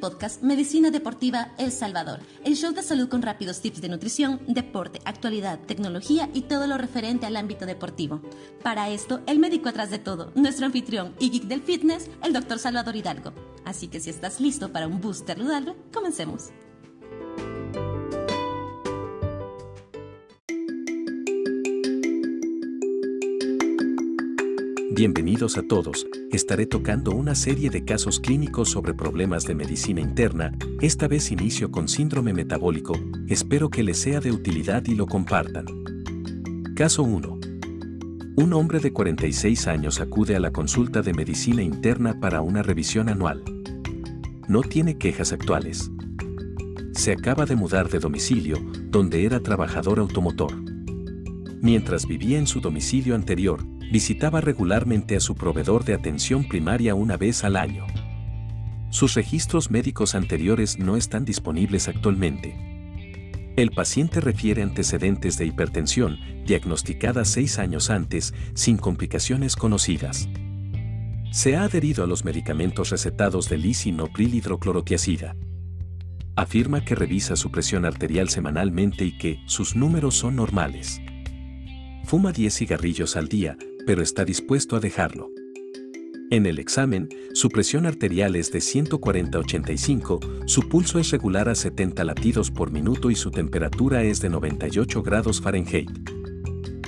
podcast Medicina Deportiva El Salvador, el show de salud con rápidos tips de nutrición, deporte, actualidad, tecnología y todo lo referente al ámbito deportivo. Para esto, el médico atrás de todo, nuestro anfitrión y geek del fitness, el doctor Salvador Hidalgo. Así que si estás listo para un booster saludable, comencemos. Bienvenidos a todos, estaré tocando una serie de casos clínicos sobre problemas de medicina interna, esta vez inicio con síndrome metabólico, espero que les sea de utilidad y lo compartan. Caso 1. Un hombre de 46 años acude a la consulta de medicina interna para una revisión anual. No tiene quejas actuales. Se acaba de mudar de domicilio, donde era trabajador automotor. Mientras vivía en su domicilio anterior, visitaba regularmente a su proveedor de atención primaria una vez al año. Sus registros médicos anteriores no están disponibles actualmente. El paciente refiere antecedentes de hipertensión, diagnosticada seis años antes, sin complicaciones conocidas. Se ha adherido a los medicamentos recetados de lisinopril hidroclorotiazida. Afirma que revisa su presión arterial semanalmente y que sus números son normales. Fuma 10 cigarrillos al día, pero está dispuesto a dejarlo. En el examen, su presión arterial es de 140-85, su pulso es regular a 70 latidos por minuto y su temperatura es de 98 grados Fahrenheit.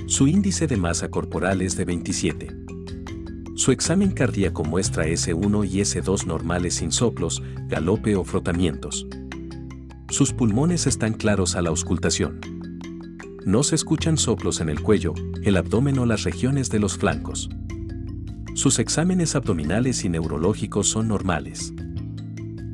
Su índice de masa corporal es de 27. Su examen cardíaco muestra S1 y S2 normales sin soplos, galope o frotamientos. Sus pulmones están claros a la auscultación. No se escuchan soplos en el cuello, el abdomen o las regiones de los flancos. Sus exámenes abdominales y neurológicos son normales.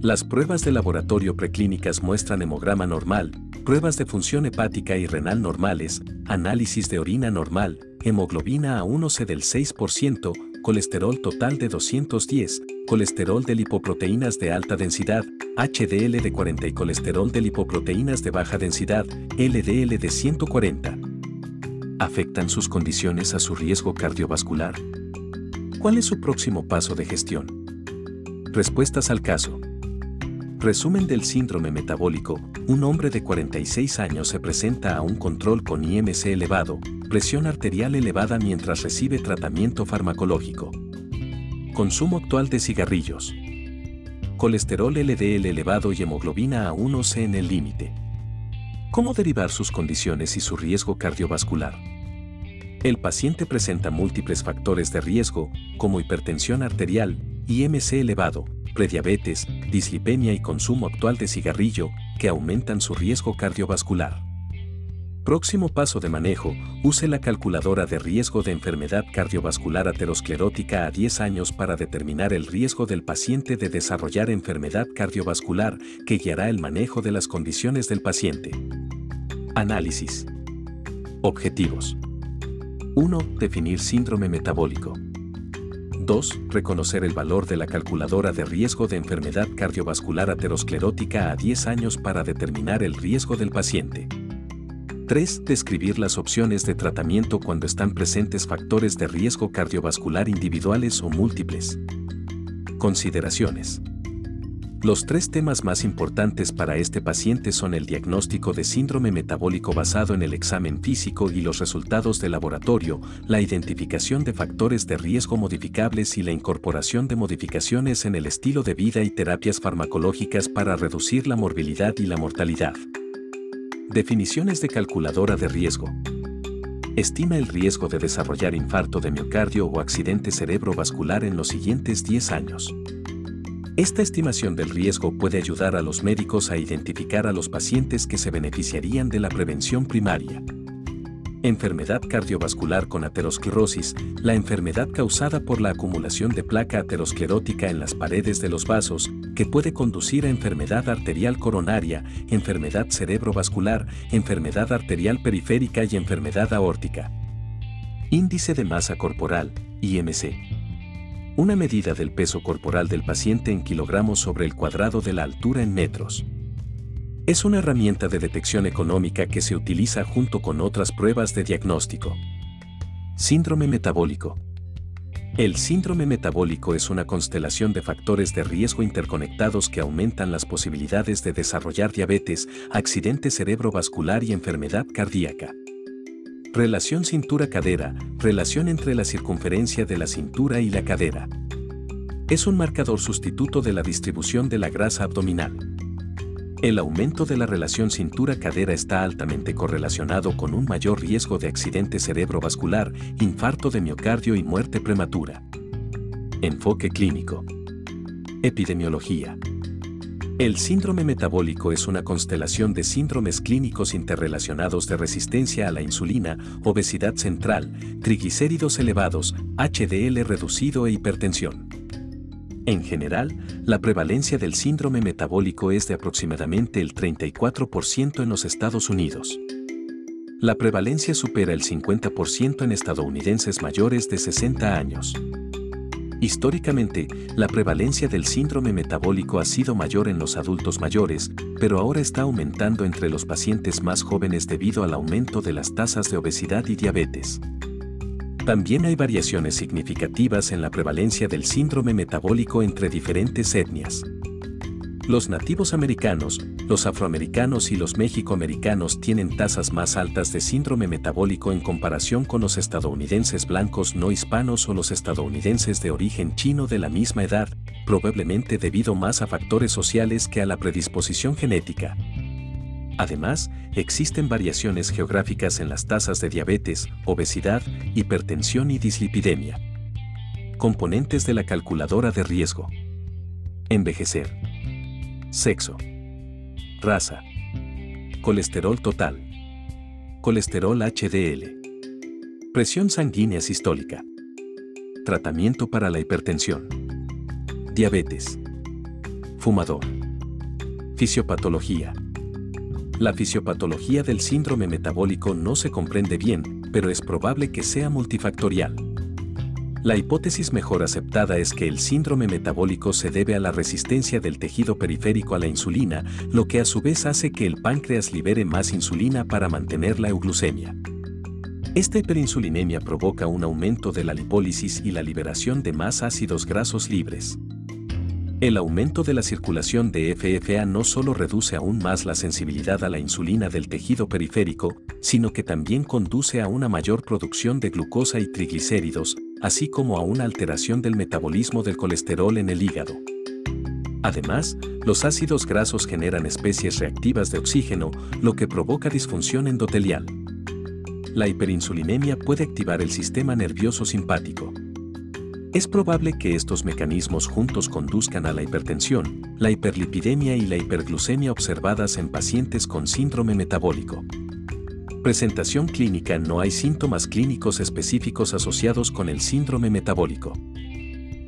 Las pruebas de laboratorio preclínicas muestran hemograma normal, pruebas de función hepática y renal normales, análisis de orina normal, hemoglobina A1C del 6%, colesterol total de 210, colesterol de lipoproteínas de alta densidad, HDL de 40 y colesterol de lipoproteínas de baja densidad, LDL de 140. ¿Afectan sus condiciones a su riesgo cardiovascular? ¿Cuál es su próximo paso de gestión? Respuestas al caso. Resumen del síndrome metabólico. Un hombre de 46 años se presenta a un control con IMC elevado, presión arterial elevada mientras recibe tratamiento farmacológico. Consumo actual de cigarrillos. Colesterol LDL elevado y hemoglobina A1C en el límite. ¿Cómo derivar sus condiciones y su riesgo cardiovascular? El paciente presenta múltiples factores de riesgo, como hipertensión arterial, IMC elevado, prediabetes, dislipemia y consumo actual de cigarrillo, que aumentan su riesgo cardiovascular. Próximo paso de manejo, use la calculadora de riesgo de enfermedad cardiovascular aterosclerótica a 10 años para determinar el riesgo del paciente de desarrollar enfermedad cardiovascular que guiará el manejo de las condiciones del paciente. Análisis. Objetivos. 1. Definir síndrome metabólico. 2. Reconocer el valor de la calculadora de riesgo de enfermedad cardiovascular aterosclerótica a 10 años para determinar el riesgo del paciente. 3. Describir las opciones de tratamiento cuando están presentes factores de riesgo cardiovascular individuales o múltiples. Consideraciones. Los tres temas más importantes para este paciente son el diagnóstico de síndrome metabólico basado en el examen físico y los resultados de laboratorio, la identificación de factores de riesgo modificables y la incorporación de modificaciones en el estilo de vida y terapias farmacológicas para reducir la morbilidad y la mortalidad. Definiciones de calculadora de riesgo. Estima el riesgo de desarrollar infarto de miocardio o accidente cerebrovascular en los siguientes 10 años. Esta estimación del riesgo puede ayudar a los médicos a identificar a los pacientes que se beneficiarían de la prevención primaria. Enfermedad cardiovascular con aterosclerosis, la enfermedad causada por la acumulación de placa aterosclerótica en las paredes de los vasos, que puede conducir a enfermedad arterial coronaria, enfermedad cerebrovascular, enfermedad arterial periférica y enfermedad aórtica. Índice de masa corporal, IMC. Una medida del peso corporal del paciente en kilogramos sobre el cuadrado de la altura en metros. Es una herramienta de detección económica que se utiliza junto con otras pruebas de diagnóstico. Síndrome metabólico. El síndrome metabólico es una constelación de factores de riesgo interconectados que aumentan las posibilidades de desarrollar diabetes, accidente cerebrovascular y enfermedad cardíaca. Relación cintura-cadera, relación entre la circunferencia de la cintura y la cadera. Es un marcador sustituto de la distribución de la grasa abdominal. El aumento de la relación cintura-cadera está altamente correlacionado con un mayor riesgo de accidente cerebrovascular, infarto de miocardio y muerte prematura. Enfoque clínico. Epidemiología. El síndrome metabólico es una constelación de síndromes clínicos interrelacionados de resistencia a la insulina, obesidad central, triglicéridos elevados, HDL reducido e hipertensión. En general, la prevalencia del síndrome metabólico es de aproximadamente el 34% en los Estados Unidos. La prevalencia supera el 50% en estadounidenses mayores de 60 años. Históricamente, la prevalencia del síndrome metabólico ha sido mayor en los adultos mayores, pero ahora está aumentando entre los pacientes más jóvenes debido al aumento de las tasas de obesidad y diabetes. También hay variaciones significativas en la prevalencia del síndrome metabólico entre diferentes etnias. Los nativos americanos, los afroamericanos y los mexicoamericanos tienen tasas más altas de síndrome metabólico en comparación con los estadounidenses blancos no hispanos o los estadounidenses de origen chino de la misma edad, probablemente debido más a factores sociales que a la predisposición genética. Además, existen variaciones geográficas en las tasas de diabetes, obesidad, hipertensión y dislipidemia. Componentes de la calculadora de riesgo. Envejecer. Sexo. Raza. Colesterol total. Colesterol HDL. Presión sanguínea sistólica. Tratamiento para la hipertensión. Diabetes. Fumador. Fisiopatología. La fisiopatología del síndrome metabólico no se comprende bien, pero es probable que sea multifactorial. La hipótesis mejor aceptada es que el síndrome metabólico se debe a la resistencia del tejido periférico a la insulina, lo que a su vez hace que el páncreas libere más insulina para mantener la euglucemia. Esta hiperinsulinemia provoca un aumento de la lipólisis y la liberación de más ácidos grasos libres. El aumento de la circulación de FFA no solo reduce aún más la sensibilidad a la insulina del tejido periférico, sino que también conduce a una mayor producción de glucosa y triglicéridos, así como a una alteración del metabolismo del colesterol en el hígado. Además, los ácidos grasos generan especies reactivas de oxígeno, lo que provoca disfunción endotelial. La hiperinsulinemia puede activar el sistema nervioso simpático. Es probable que estos mecanismos juntos conduzcan a la hipertensión, la hiperlipidemia y la hiperglucemia observadas en pacientes con síndrome metabólico. Presentación clínica No hay síntomas clínicos específicos asociados con el síndrome metabólico.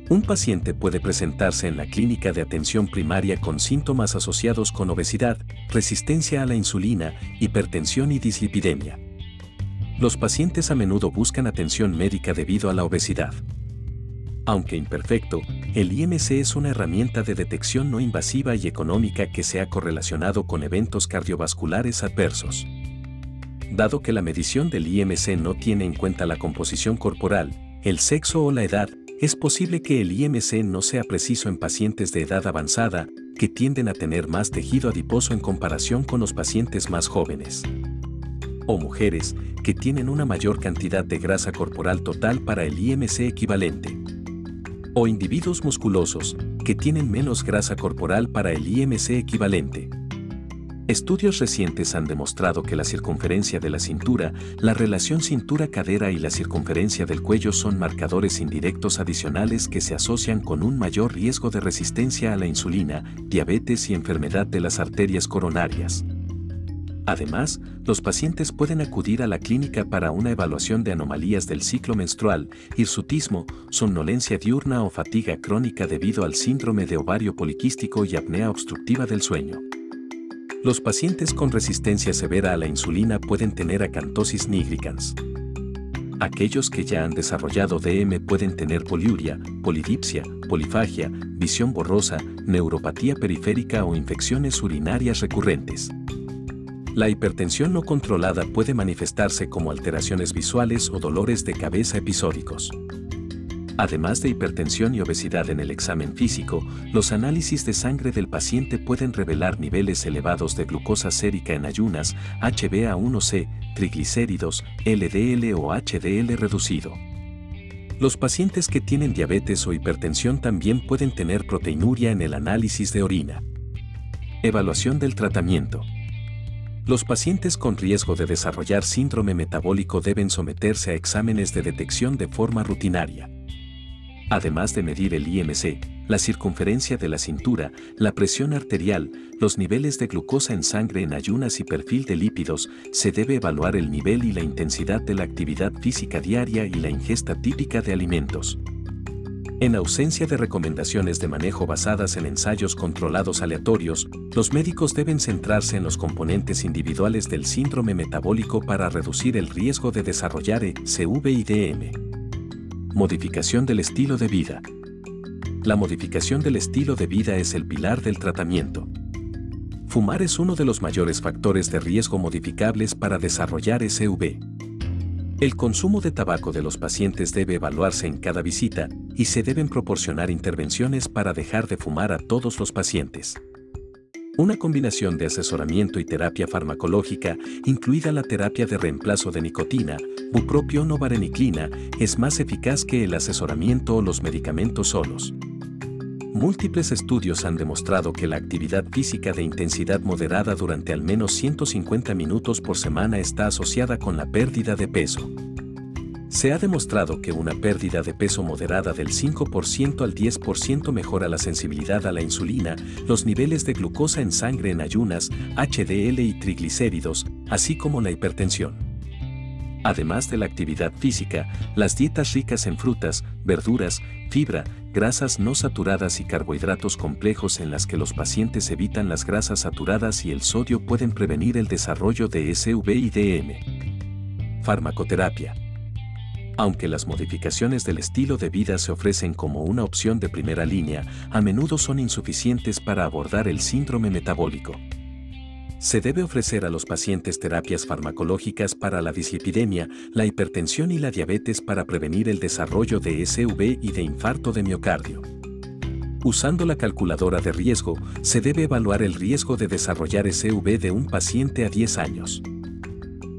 Un paciente puede presentarse en la clínica de atención primaria con síntomas asociados con obesidad, resistencia a la insulina, hipertensión y dislipidemia. Los pacientes a menudo buscan atención médica debido a la obesidad. Aunque imperfecto, el IMC es una herramienta de detección no invasiva y económica que se ha correlacionado con eventos cardiovasculares adversos. Dado que la medición del IMC no tiene en cuenta la composición corporal, el sexo o la edad, es posible que el IMC no sea preciso en pacientes de edad avanzada, que tienden a tener más tejido adiposo en comparación con los pacientes más jóvenes. O mujeres, que tienen una mayor cantidad de grasa corporal total para el IMC equivalente o individuos musculosos, que tienen menos grasa corporal para el IMC equivalente. Estudios recientes han demostrado que la circunferencia de la cintura, la relación cintura-cadera y la circunferencia del cuello son marcadores indirectos adicionales que se asocian con un mayor riesgo de resistencia a la insulina, diabetes y enfermedad de las arterias coronarias. Además, los pacientes pueden acudir a la clínica para una evaluación de anomalías del ciclo menstrual, hirsutismo, somnolencia diurna o fatiga crónica debido al síndrome de ovario poliquístico y apnea obstructiva del sueño. Los pacientes con resistencia severa a la insulina pueden tener acantosis nigricans. Aquellos que ya han desarrollado DM pueden tener poliuria, polidipsia, polifagia, visión borrosa, neuropatía periférica o infecciones urinarias recurrentes. La hipertensión no controlada puede manifestarse como alteraciones visuales o dolores de cabeza episódicos. Además de hipertensión y obesidad en el examen físico, los análisis de sangre del paciente pueden revelar niveles elevados de glucosa sérica en ayunas, HbA1c, triglicéridos, LDL o HDL reducido. Los pacientes que tienen diabetes o hipertensión también pueden tener proteinuria en el análisis de orina. Evaluación del tratamiento. Los pacientes con riesgo de desarrollar síndrome metabólico deben someterse a exámenes de detección de forma rutinaria además de medir el IMC, la circunferencia de la cintura, la presión arterial, los niveles de glucosa en sangre en ayunas y perfil de lípidos, se debe evaluar el nivel y la intensidad de la actividad física diaria y la ingesta típica de alimentos. En ausencia de recomendaciones de manejo basadas en ensayos controlados aleatorios, los médicos deben centrarse en los componentes individuales del síndrome metabólico para reducir el riesgo de desarrollar ECV y DM. Modificación del estilo de vida. La modificación del estilo de vida es el pilar del tratamiento. Fumar es uno de los mayores factores de riesgo modificables para desarrollar SV. El consumo de tabaco de los pacientes debe evaluarse en cada visita y se deben proporcionar intervenciones para dejar de fumar a todos los pacientes. Una combinación de asesoramiento y terapia farmacológica, incluida la terapia de reemplazo de nicotina, bupropión o vareniclina, es más eficaz que el asesoramiento o los medicamentos solos. Múltiples estudios han demostrado que la actividad física de intensidad moderada durante al menos 150 minutos por semana está asociada con la pérdida de peso. Se ha demostrado que una pérdida de peso moderada del 5% al 10% mejora la sensibilidad a la insulina, los niveles de glucosa en sangre en ayunas, HDL y triglicéridos, así como la hipertensión. Además de la actividad física, las dietas ricas en frutas, verduras, fibra, grasas no saturadas y carbohidratos complejos en las que los pacientes evitan las grasas saturadas y el sodio pueden prevenir el desarrollo de SV y DM. Farmacoterapia. Aunque las modificaciones del estilo de vida se ofrecen como una opción de primera línea, a menudo son insuficientes para abordar el síndrome metabólico. Se debe ofrecer a los pacientes terapias farmacológicas para la dislipidemia, la hipertensión y la diabetes para prevenir el desarrollo de SV y de infarto de miocardio. Usando la calculadora de riesgo, se debe evaluar el riesgo de desarrollar SV de un paciente a 10 años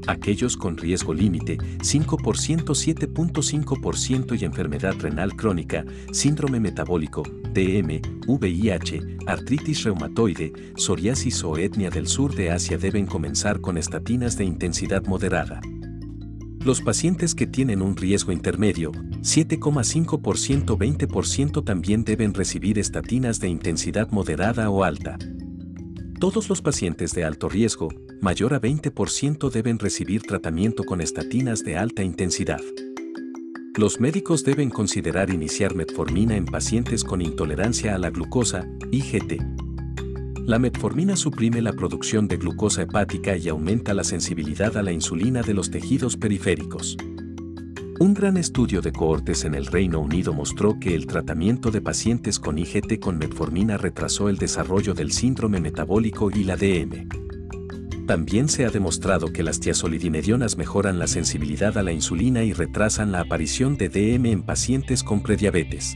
aquellos con riesgo límite 5%, 7.5% y enfermedad renal crónica, síndrome metabólico, DM, VIH, artritis reumatoide, psoriasis o etnia del sur de Asia deben comenzar con estatinas de intensidad moderada. Los pacientes que tienen un riesgo intermedio, 7,5% 20% también deben recibir estatinas de intensidad moderada o alta. Todos los pacientes de alto riesgo, mayor a 20% deben recibir tratamiento con estatinas de alta intensidad. Los médicos deben considerar iniciar metformina en pacientes con intolerancia a la glucosa, IGT. La metformina suprime la producción de glucosa hepática y aumenta la sensibilidad a la insulina de los tejidos periféricos. Un gran estudio de cohortes en el Reino Unido mostró que el tratamiento de pacientes con IGT con metformina retrasó el desarrollo del síndrome metabólico y la DM. También se ha demostrado que las tiazolidinedionas mejoran la sensibilidad a la insulina y retrasan la aparición de DM en pacientes con prediabetes.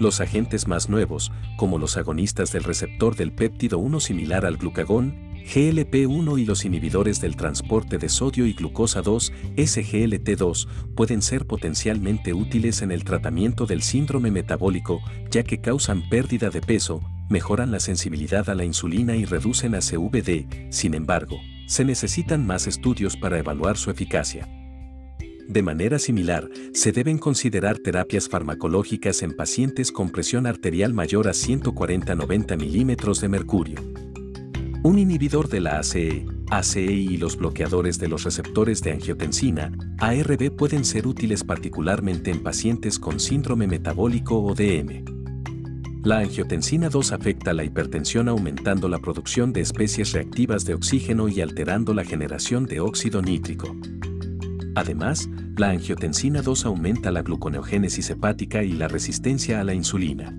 Los agentes más nuevos, como los agonistas del receptor del péptido 1 similar al glucagón, GLP-1 y los inhibidores del transporte de sodio y glucosa 2, SGLT2, pueden ser potencialmente útiles en el tratamiento del síndrome metabólico, ya que causan pérdida de peso, mejoran la sensibilidad a la insulina y reducen ACVD, sin embargo, se necesitan más estudios para evaluar su eficacia. De manera similar, se deben considerar terapias farmacológicas en pacientes con presión arterial mayor a 140-90 milímetros de mercurio. Un inhibidor de la ACE, ACEI y los bloqueadores de los receptores de angiotensina, ARB pueden ser útiles particularmente en pacientes con síndrome metabólico o DM. La angiotensina 2 afecta la hipertensión aumentando la producción de especies reactivas de oxígeno y alterando la generación de óxido nítrico. Además, la angiotensina 2 aumenta la gluconeogénesis hepática y la resistencia a la insulina.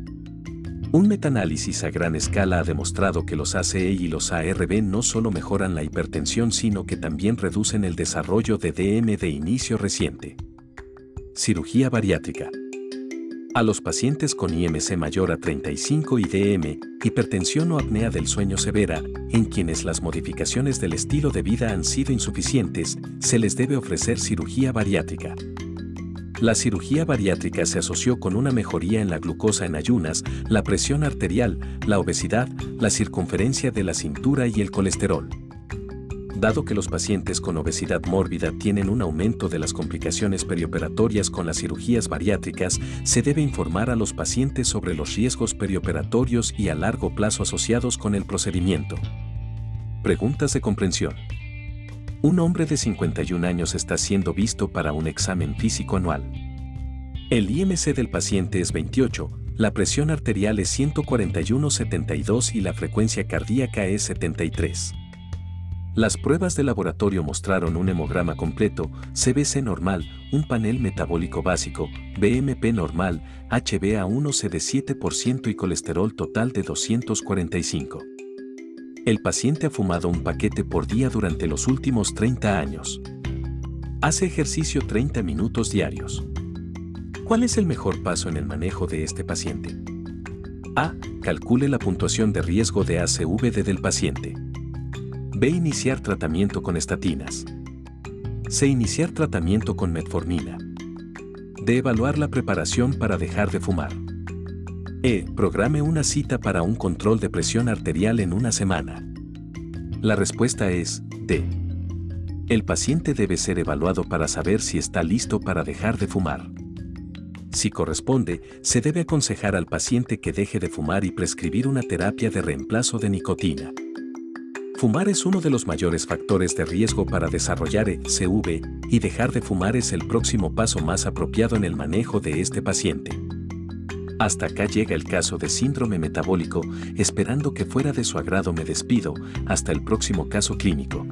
Un metaanálisis a gran escala ha demostrado que los ACE y los ARB no solo mejoran la hipertensión sino que también reducen el desarrollo de DM de inicio reciente. Cirugía bariátrica. A los pacientes con IMC mayor a 35 y DM, hipertensión o apnea del sueño severa, en quienes las modificaciones del estilo de vida han sido insuficientes, se les debe ofrecer cirugía bariátrica. La cirugía bariátrica se asoció con una mejoría en la glucosa en ayunas, la presión arterial, la obesidad, la circunferencia de la cintura y el colesterol. Dado que los pacientes con obesidad mórbida tienen un aumento de las complicaciones perioperatorias con las cirugías bariátricas, se debe informar a los pacientes sobre los riesgos perioperatorios y a largo plazo asociados con el procedimiento. Preguntas de comprensión. Un hombre de 51 años está siendo visto para un examen físico anual. El IMC del paciente es 28, la presión arterial es 141-72 y la frecuencia cardíaca es 73. Las pruebas de laboratorio mostraron un hemograma completo, CBC normal, un panel metabólico básico, BMP normal, HbA1c de 7% y colesterol total de 245. El paciente ha fumado un paquete por día durante los últimos 30 años. Hace ejercicio 30 minutos diarios. ¿Cuál es el mejor paso en el manejo de este paciente? A. Calcule la puntuación de riesgo de ACVD del paciente. B. Iniciar tratamiento con estatinas. C. Iniciar tratamiento con metformina. D. Evaluar la preparación para dejar de fumar. E. Programe una cita para un control de presión arterial en una semana. La respuesta es D. El paciente debe ser evaluado para saber si está listo para dejar de fumar. Si corresponde, se debe aconsejar al paciente que deje de fumar y prescribir una terapia de reemplazo de nicotina. Fumar es uno de los mayores factores de riesgo para desarrollar ECV y dejar de fumar es el próximo paso más apropiado en el manejo de este paciente. Hasta acá llega el caso de síndrome metabólico, esperando que fuera de su agrado me despido, hasta el próximo caso clínico.